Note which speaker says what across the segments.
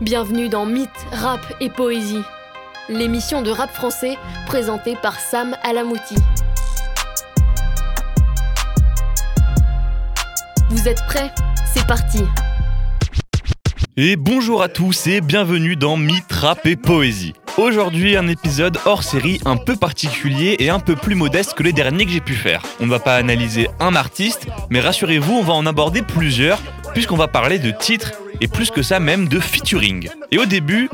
Speaker 1: Bienvenue dans Mythe, Rap et Poésie, l'émission de rap français présentée par Sam Alamouti. Vous êtes prêts? C'est parti
Speaker 2: Et bonjour à tous et bienvenue dans Mythe, Rap et Poésie. Aujourd'hui, un épisode hors série un peu particulier et un peu plus modeste que les derniers que j'ai pu faire. On ne va pas analyser un artiste, mais rassurez-vous, on va en aborder plusieurs, puisqu'on va parler de titres et plus que ça même de featuring. Et au début,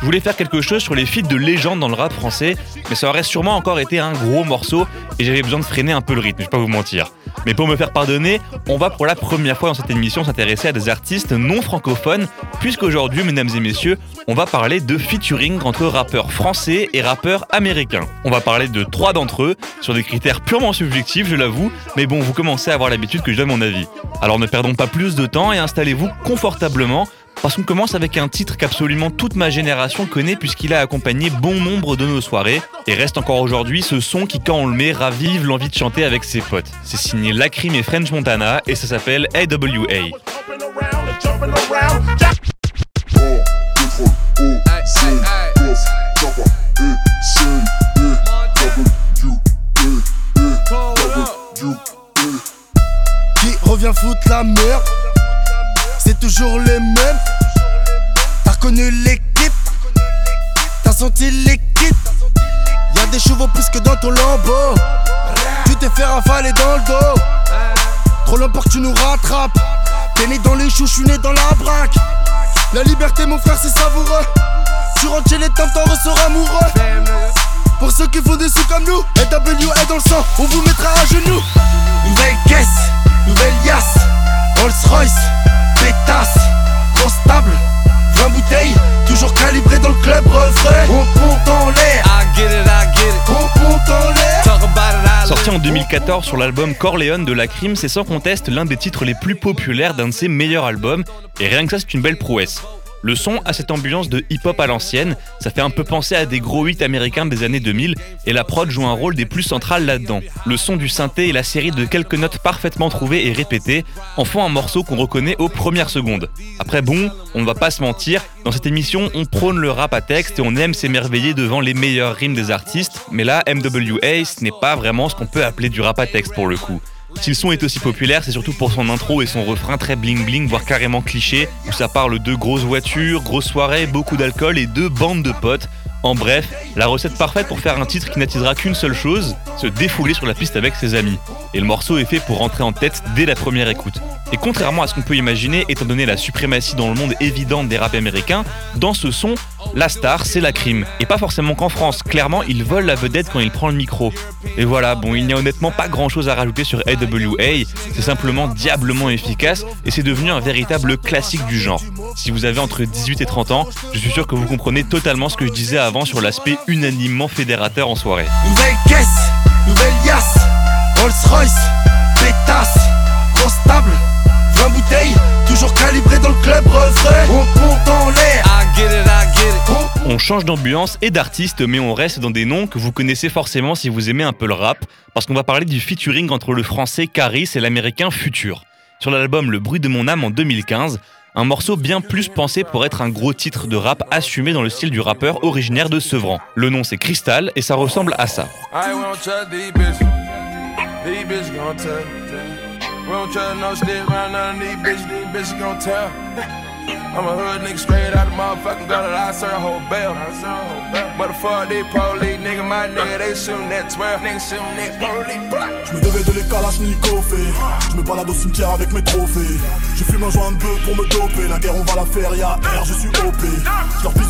Speaker 2: je voulais faire quelque chose sur les feats de légende dans le rap français, mais ça aurait sûrement encore été un gros morceau et j'avais besoin de freiner un peu le rythme, je vais pas vous mentir. Mais pour me faire pardonner, on va pour la première fois dans cette émission s'intéresser à des artistes non francophones, puisqu'aujourd'hui, mesdames et messieurs, on va parler de featuring entre rappeurs français et rappeurs américains. On va parler de trois d'entre eux, sur des critères purement subjectifs, je l'avoue, mais bon, vous commencez à avoir l'habitude que je donne mon avis. Alors ne perdons pas plus de temps et installez-vous confortablement parce qu'on commence avec un titre qu'absolument toute ma génération connaît puisqu'il a accompagné bon nombre de nos soirées et reste encore aujourd'hui ce son qui quand on le met ravive l'envie de chanter avec ses potes. C'est signé Lacrim et French Montana et ça s'appelle AWA.
Speaker 3: Qui revient foutre la merde? C'est toujours les mêmes T'as reconnu l'équipe. T'as senti l'équipe. Y'a des chevaux plus que dans ton lambeau. Tu t'es fait rafaler dans le dos. Trop longtemps que tu nous rattrapes. T'es né dans les choux, je suis né dans la braque. La liberté mon frère c'est savoureux. Tu rentres chez les temps, t'en ressors amoureux. Pour ceux qui font des sous comme nous, LWA dans le sang, on vous mettra à genoux. Nouvelle caisse, nouvelle yasse, Rolls Royce, pétasse, grosse table, 20 bouteilles, toujours calibré dans le club refrain. On monte en l'air,
Speaker 4: I get it, I get it.
Speaker 3: on monte en l'air.
Speaker 2: Sorti en 2014 sur l'album Corleone de Lacrim, c'est sans conteste l'un des titres les plus populaires d'un de ses meilleurs albums, et rien que ça c'est une belle prouesse. Le son a cette ambiance de hip-hop à l'ancienne, ça fait un peu penser à des gros hits américains des années 2000, et la prod joue un rôle des plus centrales là-dedans. Le son du synthé et la série de quelques notes parfaitement trouvées et répétées en font un morceau qu'on reconnaît aux premières secondes. Après bon, on ne va pas se mentir, dans cette émission on prône le rap à texte et on aime s'émerveiller devant les meilleures rimes des artistes, mais là MWA ce n'est pas vraiment ce qu'on peut appeler du rap à texte pour le coup. Si le son est aussi populaire, c'est surtout pour son intro et son refrain très bling bling, voire carrément cliché, où ça parle de grosses voitures, grosses soirées, beaucoup d'alcool et de bandes de potes. En bref, la recette parfaite pour faire un titre qui n'attisera qu'une seule chose, se défouler sur la piste avec ses amis. Et le morceau est fait pour rentrer en tête dès la première écoute. Et contrairement à ce qu'on peut imaginer, étant donné la suprématie dans le monde évidente des rap américains, dans ce son, la star, c'est la crime. Et pas forcément qu'en France, clairement, il vole la vedette quand il prend le micro. Et voilà, bon, il n'y a honnêtement pas grand chose à rajouter sur AWA, c'est simplement diablement efficace et c'est devenu un véritable classique du genre. Si vous avez entre 18 et 30 ans, je suis sûr que vous comprenez totalement ce que je disais avant sur l'aspect unanimement fédérateur en soirée.
Speaker 3: Nouvelle caisse, nouvelle yasse, Rolls Royce, pétasse, grosse table, 20 bouteilles, toujours calibré dans le club refrain. On monte en l'air,
Speaker 4: I get it, I get it.
Speaker 3: on
Speaker 2: On change d'ambiance et d'artiste, mais on reste dans des noms que vous connaissez forcément si vous aimez un peu le rap, parce qu'on va parler du featuring entre le français Caris et l'américain Future. Sur l'album Le bruit de mon âme en 2015, un morceau bien plus pensé pour être un gros titre de rap assumé dans le style du rappeur originaire de Sevran. Le nom c'est Crystal et ça ressemble à ça.
Speaker 5: I we don't trust no stick around none of these bitches. These bitches gon' tell. I'm a hood nigga straight out the motherfucking gutter. I serve a whole bell. Motherfuck these police, nigga. My nigga, they shootin' that 12. Nigga shootin' that police. Blah.
Speaker 6: Je me devais de les Kalachnikov et Je me balade au cimetière avec mes trophées Je fume un joint de bœuf pour me doper La guerre on va la faire, y'a R, je suis OP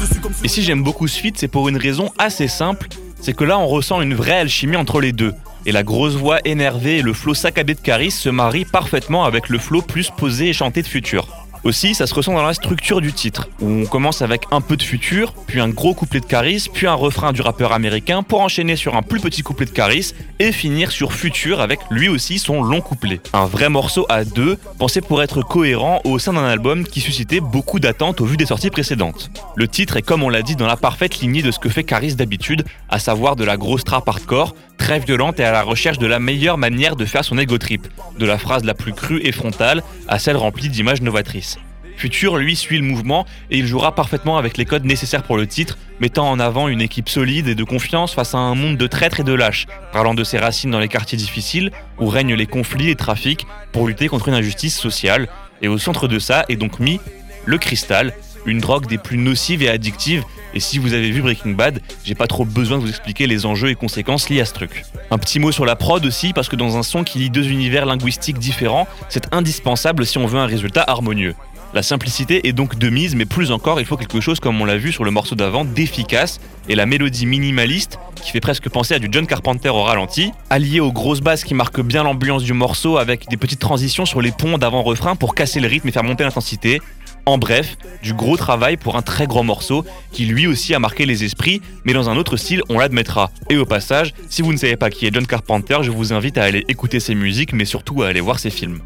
Speaker 6: dessus comme
Speaker 2: Et si j'aime beaucoup ce feat, c'est pour une raison assez simple, c'est que là on ressent une vraie alchimie entre les deux. Et la grosse voix énervée et le flow saccadé de Caris se marient parfaitement avec le flow plus posé et chanté de Future. Aussi, ça se ressent dans la structure du titre, où on commence avec un peu de Future, puis un gros couplet de Caris, puis un refrain du rappeur américain, pour enchaîner sur un plus petit couplet de Caris, et finir sur Future avec lui aussi son long couplet. Un vrai morceau à deux, pensé pour être cohérent au sein d'un album qui suscitait beaucoup d'attentes au vu des sorties précédentes. Le titre est comme on l'a dit dans la parfaite lignée de ce que fait Caris d'habitude, à savoir de la grosse trap hardcore, très violente et à la recherche de la meilleure manière de faire son ego trip, de la phrase la plus crue et frontale à celle remplie d'images novatrices. Future, lui, suit le mouvement et il jouera parfaitement avec les codes nécessaires pour le titre, mettant en avant une équipe solide et de confiance face à un monde de traîtres et de lâches, parlant de ses racines dans les quartiers difficiles où règnent les conflits et trafics pour lutter contre une injustice sociale. Et au centre de ça est donc mis le cristal, une drogue des plus nocives et addictives. Et si vous avez vu Breaking Bad, j'ai pas trop besoin de vous expliquer les enjeux et conséquences liés à ce truc. Un petit mot sur la prod aussi, parce que dans un son qui lie deux univers linguistiques différents, c'est indispensable si on veut un résultat harmonieux. La simplicité est donc de mise, mais plus encore, il faut quelque chose, comme on l'a vu sur le morceau d'avant, d'efficace, et la mélodie minimaliste, qui fait presque penser à du John Carpenter au ralenti, alliée aux grosses basses qui marquent bien l'ambiance du morceau, avec des petites transitions sur les ponts d'avant-refrain pour casser le rythme et faire monter l'intensité, en bref, du gros travail pour un très gros morceau qui lui aussi a marqué les esprits, mais dans un autre style, on l'admettra. Et au passage, si vous ne savez pas qui est John Carpenter, je vous invite à aller écouter ses musiques, mais surtout à aller voir ses films.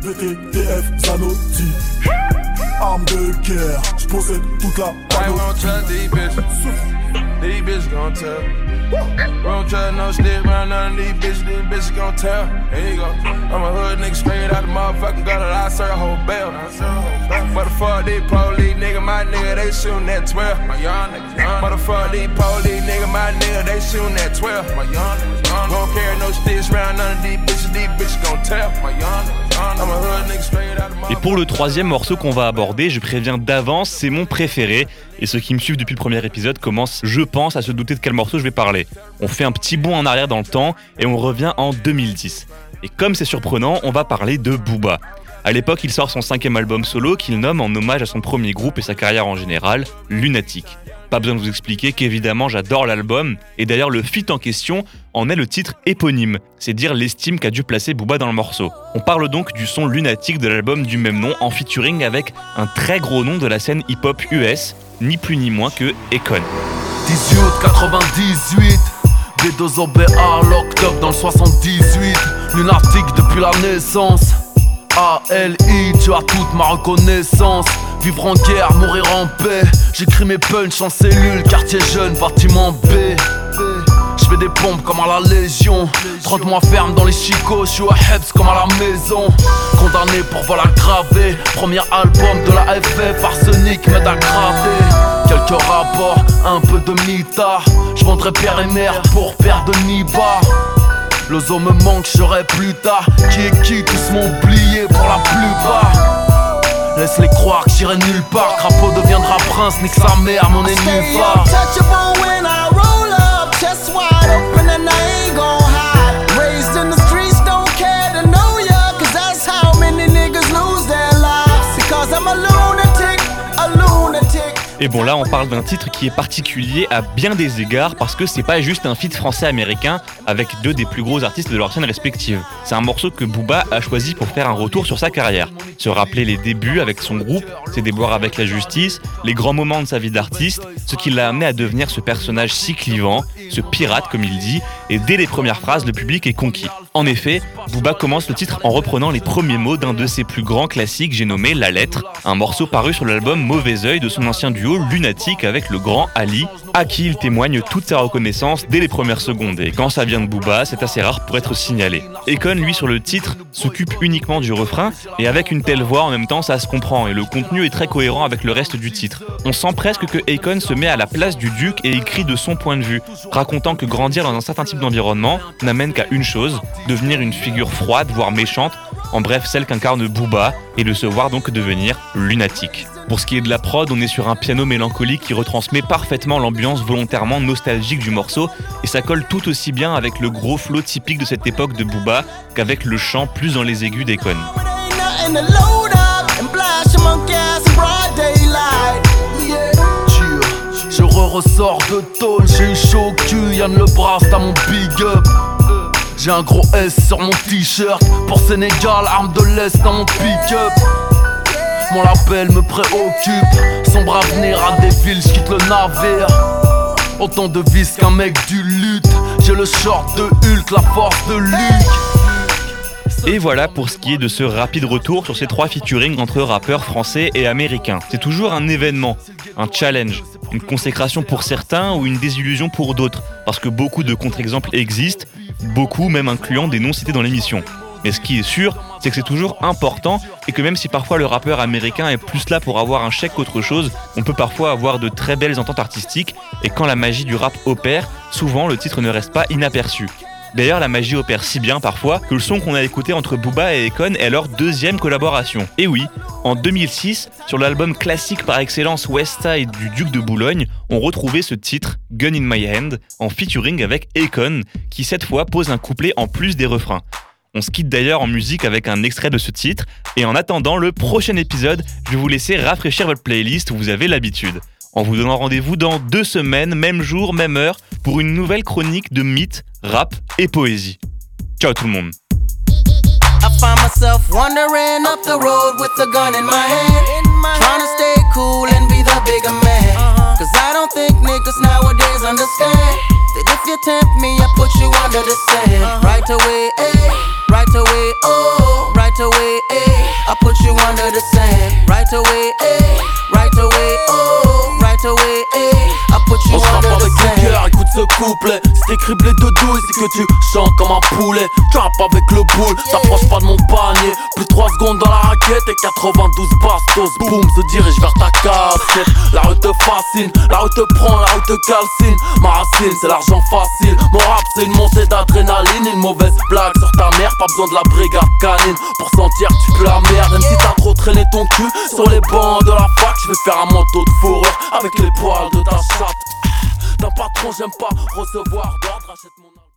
Speaker 6: VTTF Zanotti Arme de guerre, je possède toute la
Speaker 5: we don't trust these bitches? These bitches gon' tell. We don't trust no stick around none of these bitches. These bitches gon' tell. Here you go. I'm a hood nigga straight out the motherfucking gutter. I serve a whole bell. Motherfuck these police nigga, my nigga, they shootin' at 12. My young niggas. Motherfuck these police nigga, my nigga, they shootin' at 12. My young niggas. Won't carry no sticks around none of these bitches. These bitches gon' tell. My young niggas. I'm a hood nigga straight out the
Speaker 2: Et pour le troisième morceau qu'on va aborder, je préviens d'avance, c'est mon préféré. Et ceux qui me suivent depuis le premier épisode commencent, je pense, à se douter de quel morceau je vais parler. On fait un petit bond en arrière dans le temps et on revient en 2010. Et comme c'est surprenant, on va parler de Booba. À l'époque, il sort son cinquième album solo qu'il nomme en hommage à son premier groupe et sa carrière en général, Lunatic. Pas besoin de vous expliquer qu'évidemment j'adore l'album, et d'ailleurs le feat en question en est le titre éponyme, c'est dire l'estime qu'a dû placer Booba dans le morceau. On parle donc du son lunatique de l'album du même nom en featuring avec un très gros nom de la scène hip-hop US, ni plus ni moins que Akon.
Speaker 7: 18 98 B2OBA locked up dans le 78 Lunatique depuis la naissance ALI tu as toute ma reconnaissance. Vivre en guerre, mourir en paix. J'écris mes punchs en cellule, quartier jeune, bâtiment B. Je fais des pompes comme à la Légion. 30 mois ferme dans les chicots, je suis à Hebs comme à la maison. Condamné pour vol aggravé. Premier album de la FF, arsenic m'aide à graver. Quelques rapports, un peu de mitard. Je vendrai pierre et mère pour perdre de Niba le zoo me manque, je serai plus tard. Qui est qui, tous m'ont oublié pour la plupart? Laisse-les croire que j'irai nulle part. Crapaud deviendra prince, nique sa mère, mon ennemi
Speaker 8: I'm a lunatic, a lunatic.
Speaker 2: Et bon là on parle d'un titre qui est particulier à bien des égards parce que c'est pas juste un feat français-américain avec deux des plus gros artistes de leur scène respective. C'est un morceau que Booba a choisi pour faire un retour sur sa carrière. Se rappeler les débuts avec son groupe, ses déboires avec la justice, les grands moments de sa vie d'artiste, ce qui l'a amené à devenir ce personnage si clivant, ce pirate comme il dit, et dès les premières phrases le public est conquis. En effet, Booba commence le titre en reprenant les premiers mots d'un de ses plus grands classiques, j'ai nommé La Lettre, un morceau paru sur l'album Mauvais Oeil de son ancien duo Lunatic avec le grand Ali, à qui il témoigne toute sa reconnaissance dès les premières secondes. Et quand ça vient de Booba, c'est assez rare pour être signalé. Akon, lui, sur le titre, s'occupe uniquement du refrain, et avec une telle voix en même temps, ça se comprend, et le contenu est très cohérent avec le reste du titre. On sent presque que Akon se met à la place du duc et écrit de son point de vue, racontant que grandir dans un certain type d'environnement n'amène qu'à une chose, devenir une figure froide, voire méchante, en bref celle qu'incarne Booba, et de se voir donc devenir lunatique. Pour ce qui est de la prod, on est sur un piano mélancolique qui retransmet parfaitement l'ambiance volontairement nostalgique du morceau, et ça colle tout aussi bien avec le gros flow typique de cette époque de Booba qu'avec le chant plus dans les aigus.
Speaker 8: Yeah.
Speaker 7: Je re-ressors de tôle, j'ai eu chaud au cul, Yann le bras, t'as mon big up J'ai un gros S sur mon t-shirt, pour Sénégal, arme de l'Est dans mon pick-up Mon label me préoccupe, sombre avenir à des villes, j'quitte le navire. Autant de vis qu'un mec du lutte, j'ai le short de Hulk, la force de Luke.
Speaker 2: Et voilà pour ce qui est de ce rapide retour sur ces trois featuring entre rappeurs français et américains. C'est toujours un événement, un challenge, une consécration pour certains ou une désillusion pour d'autres, parce que beaucoup de contre-exemples existent, beaucoup même incluant des noms cités dans l'émission. Mais ce qui est sûr, c'est que c'est toujours important et que même si parfois le rappeur américain est plus là pour avoir un chèque qu'autre chose, on peut parfois avoir de très belles ententes artistiques et quand la magie du rap opère, souvent le titre ne reste pas inaperçu. D'ailleurs, la magie opère si bien parfois que le son qu'on a écouté entre Booba et Econ est leur deuxième collaboration. Et oui, en 2006, sur l'album classique par excellence West Side du Duc de Boulogne, on retrouvait ce titre, Gun in My Hand, en featuring avec Econ, qui cette fois pose un couplet en plus des refrains. On se quitte d'ailleurs en musique avec un extrait de ce titre, et en attendant le prochain épisode, je vais vous laisser rafraîchir votre playlist, vous avez l'habitude. En vous donnant rendez-vous dans deux semaines, même jour, même heure, pour une nouvelle chronique de mythes, rap et poésie. Ciao tout le monde
Speaker 8: I find myself wandering up the road with a gun in my hand. Trying to stay cool and be the bigger man. Cause I don't think niggas nowadays understand that if you tempt me, I put you under the sand. Right away,
Speaker 7: couplet C'est criblé de douille, c'est que tu chantes comme un poulet. Tu rappes avec le boule, t'approches pas de mon panier. Plus 3 secondes dans la raquette et 92 bastos. Boum, se dirige vers ta casquette. La rue te fascine, la rue te prend, la rue te calcine. Ma racine, c'est l'argent facile. Mon rap, c'est une montée d'adrénaline. Une mauvaise blague sur ta mère, pas besoin de la brigade canine. Pour sentir tu peux la merde Même si t'as trop traîné ton cul. Sur les bancs de la fac Je vais faire un manteau de fourrure avec les poils de ta chatte d'un patron, j'aime pas recevoir d'ordre, achète mon